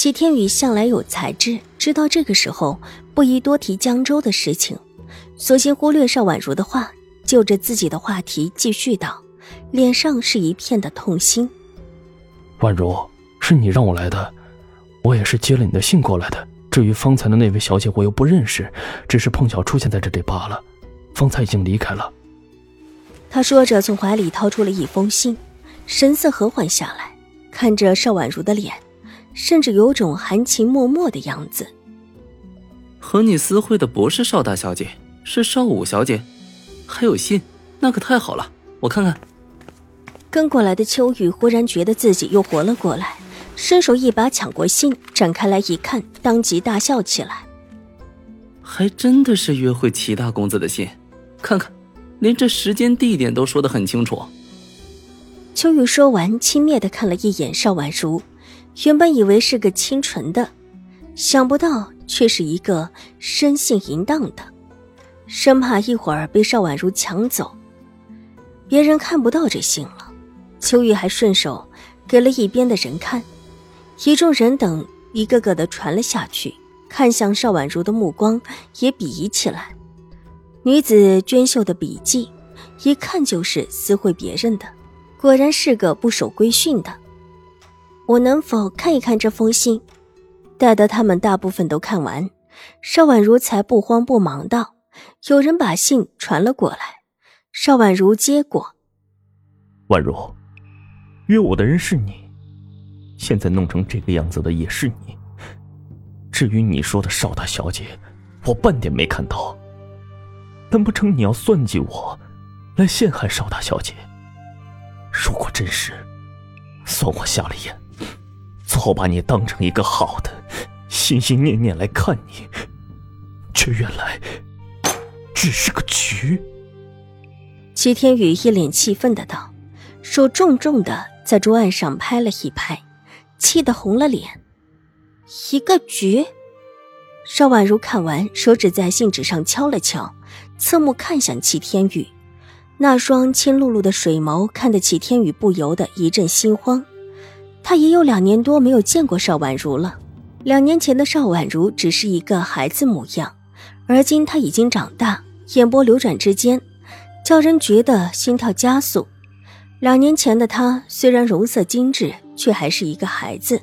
齐天宇向来有才智，知道这个时候不宜多提江州的事情，索性忽略邵婉如的话，就着自己的话题继续道，脸上是一片的痛心。婉如，是你让我来的，我也是接了你的信过来的。至于方才的那位小姐，我又不认识，只是碰巧出现在这里罢了。方才已经离开了。他说着，从怀里掏出了一封信，神色和缓下来，看着邵婉如的脸。甚至有种含情脉脉的样子。和你私会的不是邵大小姐，是邵武小姐，还有信，那可太好了。我看看。跟过来的秋雨忽然觉得自己又活了过来，伸手一把抢过信，展开来一看，当即大笑起来。还真的是约会齐大公子的信，看看，连这时间地点都说得很清楚。秋雨说完，轻蔑的看了一眼邵婉如。原本以为是个清纯的，想不到却是一个生性淫荡的，生怕一会儿被邵婉如抢走。别人看不到这信了，秋雨还顺手给了一边的人看，一众人等一个个的传了下去，看向邵婉如的目光也鄙夷起来。女子娟秀的笔迹，一看就是私会别人的，果然是个不守规训的。我能否看一看这封信？待得他们大部分都看完，邵婉如才不慌不忙道：“有人把信传了过来。”邵婉如接过。婉如，约我的人是你，现在弄成这个样子的也是你。至于你说的邵大小姐，我半点没看到。难不成你要算计我，来陷害邵大小姐？如果真是，算我瞎了眼。早把你当成一个好的，心心念念来看你，却原来只是个局。齐天宇一脸气愤的道，手重重的在桌案上拍了一拍，气得红了脸。一个局？邵婉如看完，手指在信纸上敲了敲，侧目看向齐天宇，那双青漉漉的水眸看得齐天宇不由得一阵心慌。他也有两年多没有见过邵婉如了。两年前的邵婉如只是一个孩子模样，而今她已经长大，眼波流转之间，叫人觉得心跳加速。两年前的她虽然容色精致，却还是一个孩子，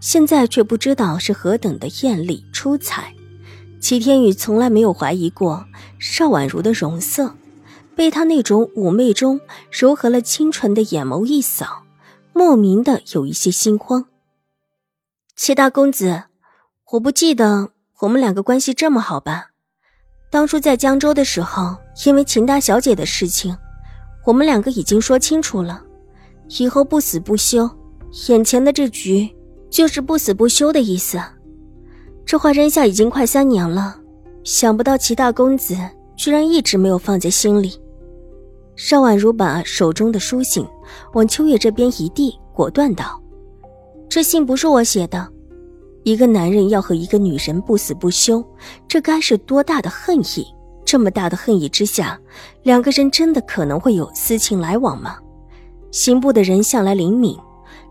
现在却不知道是何等的艳丽出彩。齐天宇从来没有怀疑过邵婉如的容色，被她那种妩媚中柔和了清纯的眼眸一扫。莫名的有一些心慌。齐大公子，我不记得我们两个关系这么好吧？当初在江州的时候，因为秦大小姐的事情，我们两个已经说清楚了，以后不死不休。眼前的这局，就是不死不休的意思。这话扔下已经快三年了，想不到齐大公子居然一直没有放在心里。邵婉如把手中的书信往秋月这边一递，果断道：“这信不是我写的。一个男人要和一个女人不死不休，这该是多大的恨意？这么大的恨意之下，两个人真的可能会有私情来往吗？”刑部的人向来灵敏，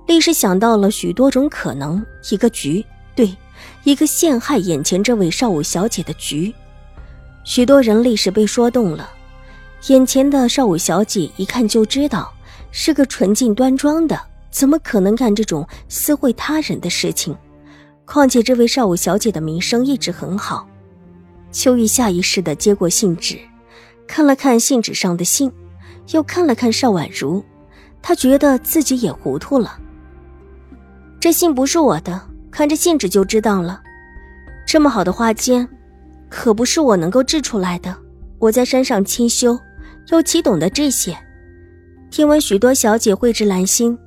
立时想到了许多种可能。一个局，对，一个陷害眼前这位少武小姐的局。许多人立时被说动了。眼前的少武小姐一看就知道是个纯净端庄的，怎么可能干这种私会他人的事情？况且这位少武小姐的名声一直很好。秋雨下意识地接过信纸，看了看信纸上的信，又看了看邵婉如，她觉得自己也糊涂了。这信不是我的，看这信纸就知道了。这么好的花间，可不是我能够制出来的。我在山上清修。又岂懂得这些？听闻许多小姐绘制兰心，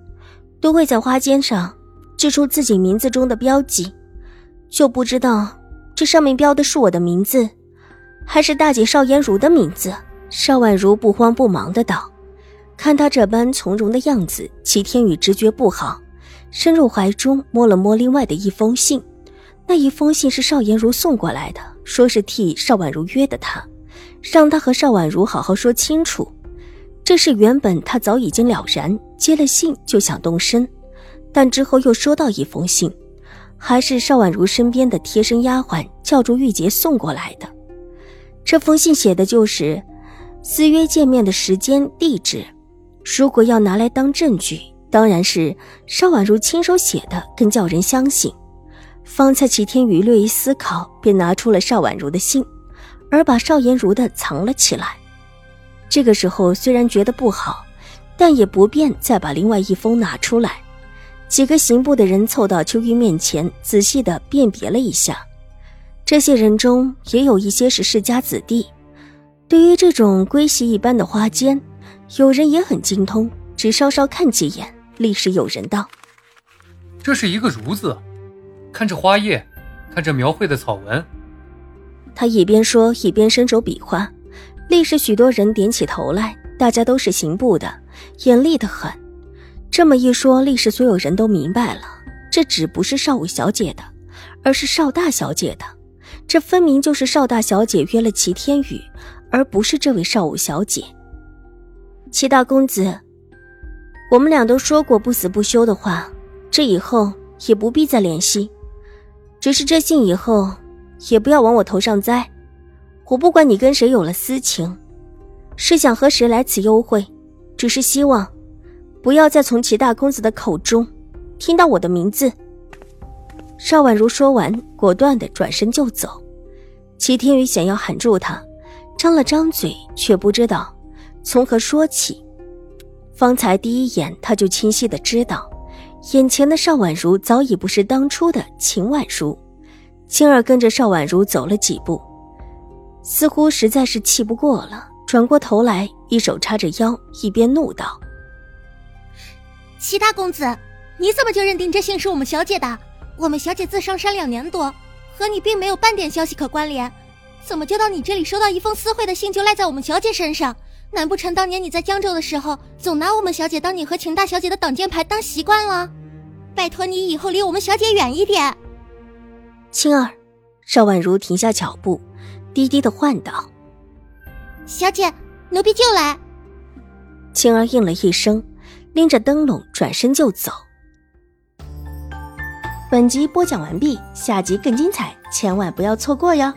都会在花笺上织出自己名字中的标记，就不知道这上面标的是我的名字，还是大姐邵颜如的名字？邵婉如不慌不忙的道。看她这般从容的样子，齐天宇直觉不好，伸入怀中摸了摸另外的一封信。那一封信是邵颜如送过来的，说是替邵婉如约的他，让他和邵婉如好好说清楚。这事原本他早已经了然，接了信就想动身，但之后又收到一封信，还是邵婉如身边的贴身丫鬟叫住玉洁送过来的。这封信写的就是私约见面的时间、地址。如果要拿来当证据，当然是邵婉如亲手写的更叫人相信。方才齐天宇略一思考，便拿出了邵婉如的信，而把邵颜如的藏了起来。这个时候虽然觉得不好，但也不便再把另外一封拿出来。几个刑部的人凑到秋玉面前，仔细的辨别了一下。这些人中也有一些是世家子弟，对于这种闺系一般的花间。有人也很精通，只稍稍看几眼，立时有人道：“这是一个‘如’字，看这花叶，看这描绘的草纹。”他一边说一边伸手比划，立时许多人点起头来。大家都是刑部的，眼利得很。这么一说，立时所有人都明白了，这纸不是邵武小姐的，而是邵大小姐的。这分明就是邵大小姐约了齐天宇，而不是这位邵武小姐。齐大公子，我们俩都说过不死不休的话，这以后也不必再联系。只是这信以后也不要往我头上栽。我不管你跟谁有了私情，是想和谁来此幽会，只是希望不要再从齐大公子的口中听到我的名字。邵婉如说完，果断的转身就走。齐天宇想要喊住他，张了张嘴，却不知道。从何说起？方才第一眼，他就清晰的知道，眼前的邵婉如早已不是当初的秦婉如。青儿跟着邵婉如走了几步，似乎实在是气不过了，转过头来，一手叉着腰，一边怒道：“齐大公子，你怎么就认定这信是我们小姐的？我们小姐自上山两年多，和你并没有半点消息可关联，怎么就到你这里收到一封私会的信，就赖在我们小姐身上？”难不成当年你在江州的时候，总拿我们小姐当你和秦大小姐的挡箭牌当习惯了？拜托你以后离我们小姐远一点。青儿，邵婉如停下脚步，低低的唤道：“小姐，奴婢就来。”青儿应了一声，拎着灯笼转身就走。本集播讲完毕，下集更精彩，千万不要错过哟。